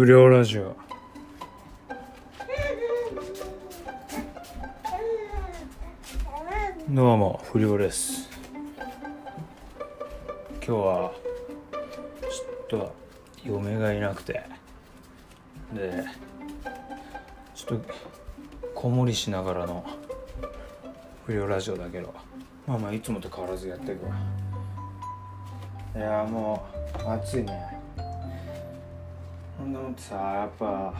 不良ラジオ。どうも不良です。今日はちょっと嫁がいなくて。でちょっと子守しながらの不良ラジオだけど。まあまあいつもと変わらずやっていくわ。いやもう暑いね。ってさやっぱ。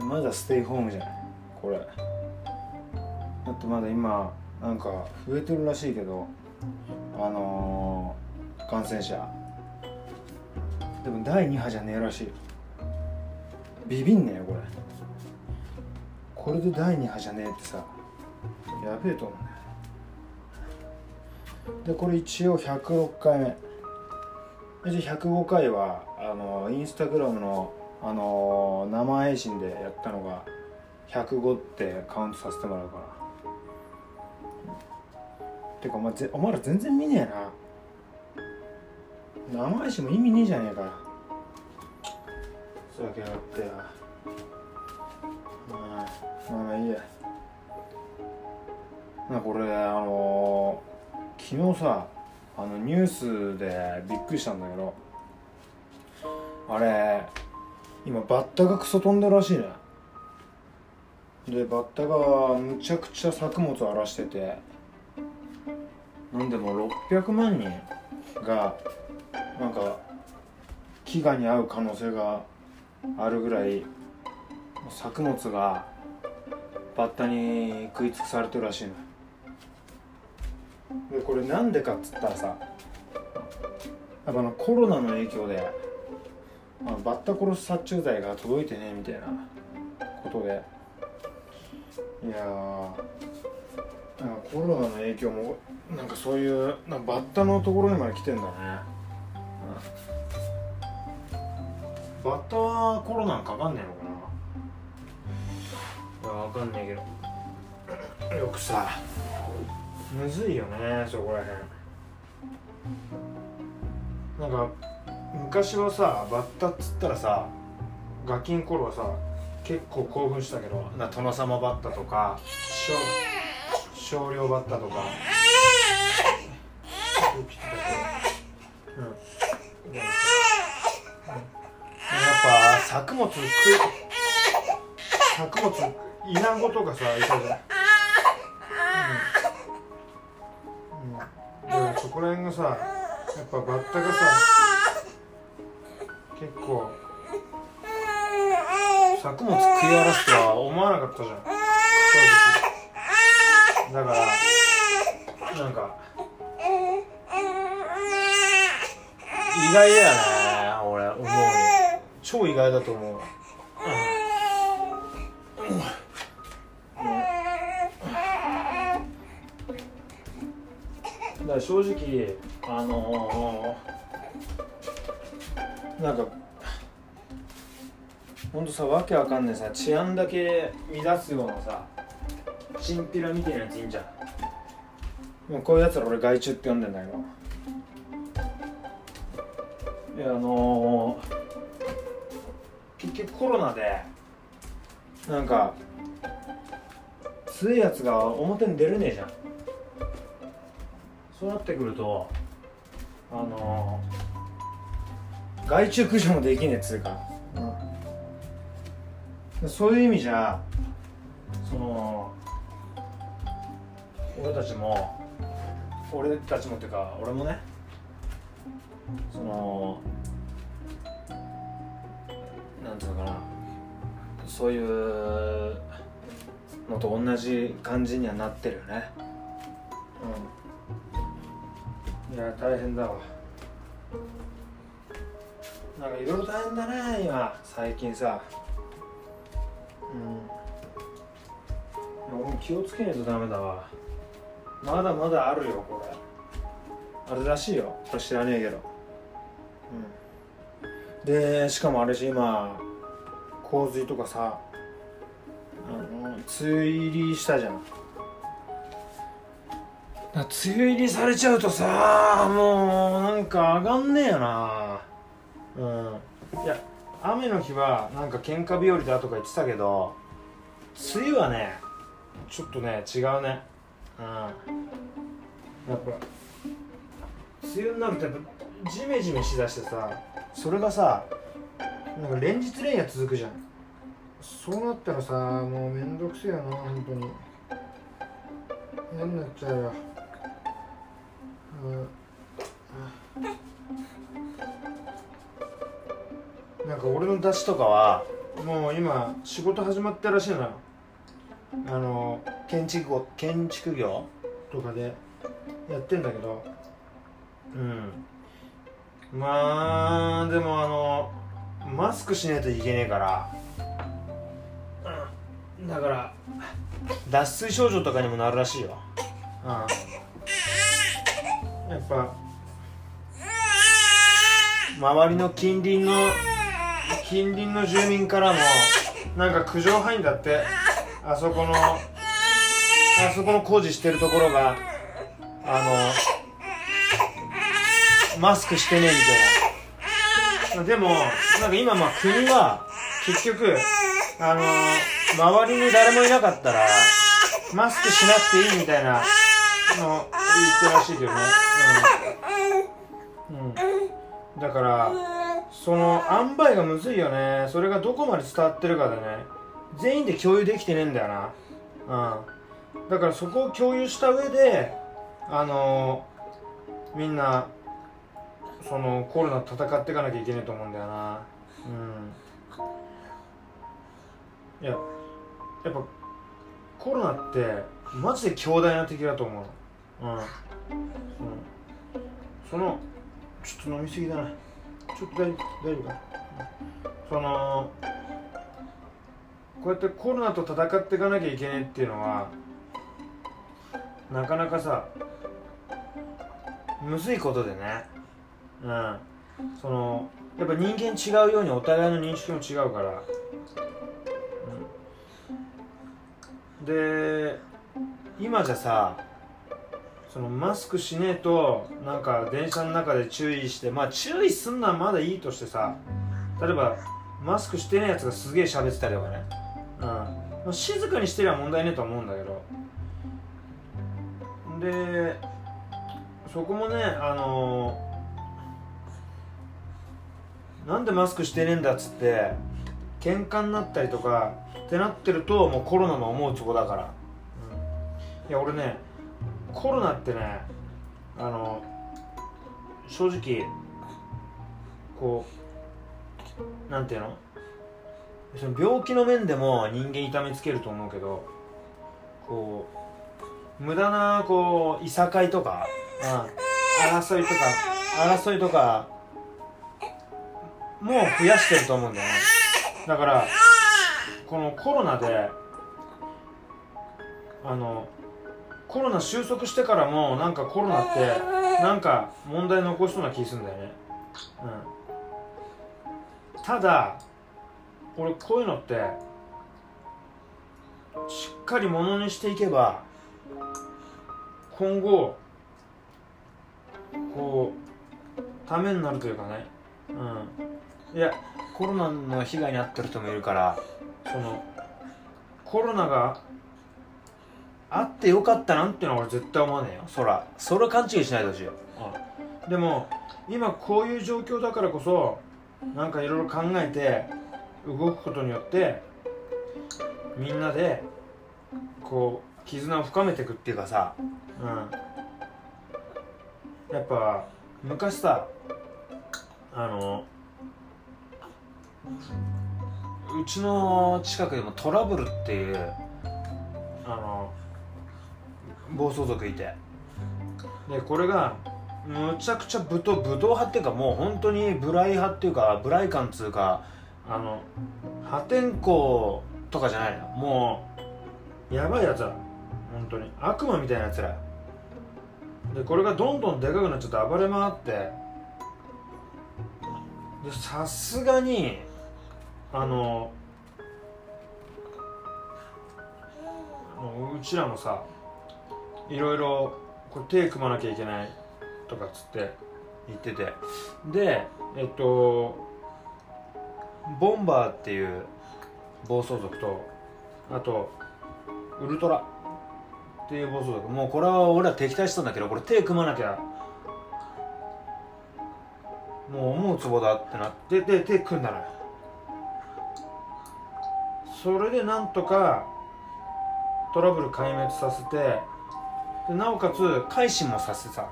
まだステイホームじゃないこれ。だってまだ今なんか増えてるらしいけどあのー、感染者。でも第2波じゃねえらしい。ビビんねえよこれ。これで第2波じゃねえってさやべえと思うんでこれ一応106回目。じゃ105回はあのインスタグラムのあの生配信でやったのが105ってカウントさせてもらうから。てかお前お前ら全然見ねえな。生配信も意味ねえじゃねえか。そうやけやって。やまあまあいいや。なこれあの昨日さあのニュースでびっくりしたんだけどあれ今バッタがクソ飛んでるらしいね。でバッタがむちゃくちゃ作物荒らしててなんでも600万人がなんか飢餓に遭う可能性があるぐらい作物がバッタに食い尽くされてるらしいのでこれなんでかっつったらさやっぱコロナの影響であのバッタ殺す殺虫剤が届いてねみたいなことで。いやーなんかコロナの影響もなんかそういうなバッタのところにまで来てんだね、うん、バッタはコロナかかんねえのかな。いやわかんねえけど。よくさむずいよねそこらへんなんか昔はさバッタっつったらさガキン頃はさ結構興奮したけどな殿様バッタとか少少量バッタとかうん、やっぱ作物食い作物イナゴとかさいたじゃん、こら辺がさやっぱバッタがさ結構作物食い荒らすとは思わなかったじゃん。正直だからなんか意外だよね俺思うに。超意外だと思う。から正直あのー、なんかほんとさわけわかんねえさ治安だけ乱すようなさチンピラみたいなやついいんじゃん。もうこういうやつら俺害虫って呼んでんだけど。いやあのー、結局コロナでなんか強いやつが表に出れねえじゃん。そうなってくるとあのー、害虫駆除もできねえっつうか、うん、そういう意味じゃその俺たちも俺たちもっていうか俺もねそのなんていうのかな。そういうのと同じ感じにはなってるよねや大変だわ。なんかいろいろ大変だね今。最近さ。うん。俺も気をつけないとダメだわ。まだまだあるよこれ。あるらしいよ。これ知らねえけど。うん。でしかもあれし今洪水とかさあの梅雨入りしたじゃん。梅雨入りされちゃうとさもうなんか上がんねえよな。うん。いや雨の日はなんか喧嘩日和だとか言ってたけど梅雨はねちょっとね違うね。うん。やっぱ梅雨になるとやっぱジメジメしだしてさそれがさなんか連日連夜続くじゃん。そうなったらさもうめんどくせえよな本当に。嫌になっちゃうよ。なんか俺の出汁とかはもう今仕事始まったらしいのよ。あの建築業建築業とかでやってんだけど。うん。まあでもあのマスクしないといけねえから、うん、だから脱水症状とかにもなるらしいよ。うん。やっぱ。周りの近隣の近隣の住民からもなんか苦情入んだって。あそこのあそこの工事してるところがあのマスクしてねえみたいな。でもなんか今まあ国は結局あの周りに誰もいなかったらマスクしなくていいみたいなの言ってらしいけどね。うん、うん、だからその塩梅がむずいよね。それがどこまで伝わってるかでね。全員で共有できてねえんだよな。うん。だからそこを共有した上であのー、みんなそのコロナ戦っていかなきゃいけないと思うんだよな。うん。いややっぱコロナってマジで強大な敵だと思うの。うん、そのちょっと飲みすぎだな。ちょっと大丈夫大丈夫か？そのこうやってコロナと戦っていかなきゃいけないっていうのはなかなかさむずいことでね。うん。そのやっぱ人間違うようにお互いの認識も違うから、うん、で今じゃさそのマスクしねえとなんか電車の中で注意してまあ注意すんのはまだいいとしてさ例えばマスクしてねえやつがすげえ喋ってたりとかね、うん。まあ、静かにしてりゃ問題ねえと思うんだけど。でそこもねあのー、なんでマスクしてねえんだっつって喧嘩になったりとかってなってるともうコロナの思うとこだから、うん、いや俺ねコロナってねあの正直こうなんていうの？その病気の面でも人間痛めつけると思うけどこう無駄なこういさかいとか、うん、争いとか争いとかもう増やしてると思うんだよね。だからこのコロナであのコロナ収束してからもなんかコロナってなんか問題残しそうな気するんだよね。うん。ただ俺こういうのってしっかりものにしていけば今後こうためになるというかね。うん。いやコロナの被害に遭ってる人もいるからそのコロナがあってよかったなんてのは俺絶対思わねえよ。そらそれは勘違いしないでほしいよ、うん、でも今こういう状況だからこそなんかいろいろ考えて動くことによってみんなでこう絆を深めていくっていうかさ、うん、やっぱ昔さあのうちの近くでもトラブルっていうあの暴走族いて。でこれがむちゃくちゃ武闘武闘派っていうかもう本当にブライ派っていうかブライ感っつうかあの破天荒とかじゃないの。もうやばいやつら。本当に。悪魔みたいなやつら。でこれがどんどんでかくなっちゃって暴れ回って。でさすがにあのうちらもさいろいろこれ手組まなきゃいけないとかっつって言ってて。でえっとボンバーっていう暴走族とあとウルトラっていう暴走族。もうこれは俺ら敵対したんだけどこれ手組まなきゃもう思うツボだってなってで手組んだのよ。それでなんとかトラブル壊滅させてでなおかつ改心もさせてさ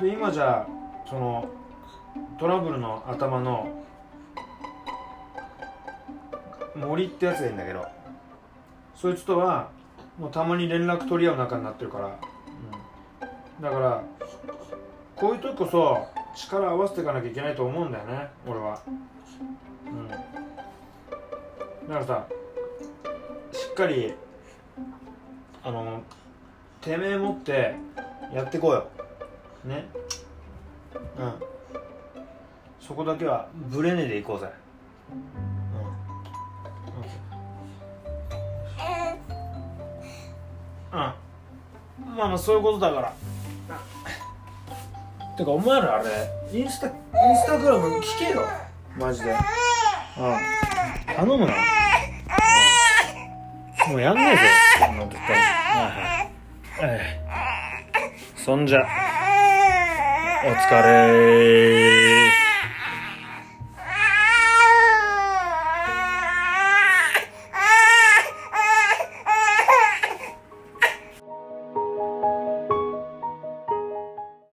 で今じゃそのトラブルの頭の森ってやつがいるんだけどそいつとはもうたまに連絡取り合う仲になってるから、うん、だからこういう時こそ力合わせていかなきゃいけないと思うんだよね俺は。うん。だからさしっかりあのてめえ持ってやってこうよ。ね。うん。そこだけはブレねえでいこうぜ。うん、うん、まあまあそういうことだから。てかお前らあれインスタインスタグラム聞けよ。マジで。うん。頼むな、うん、もうやんねえぜ。そんじゃお疲れ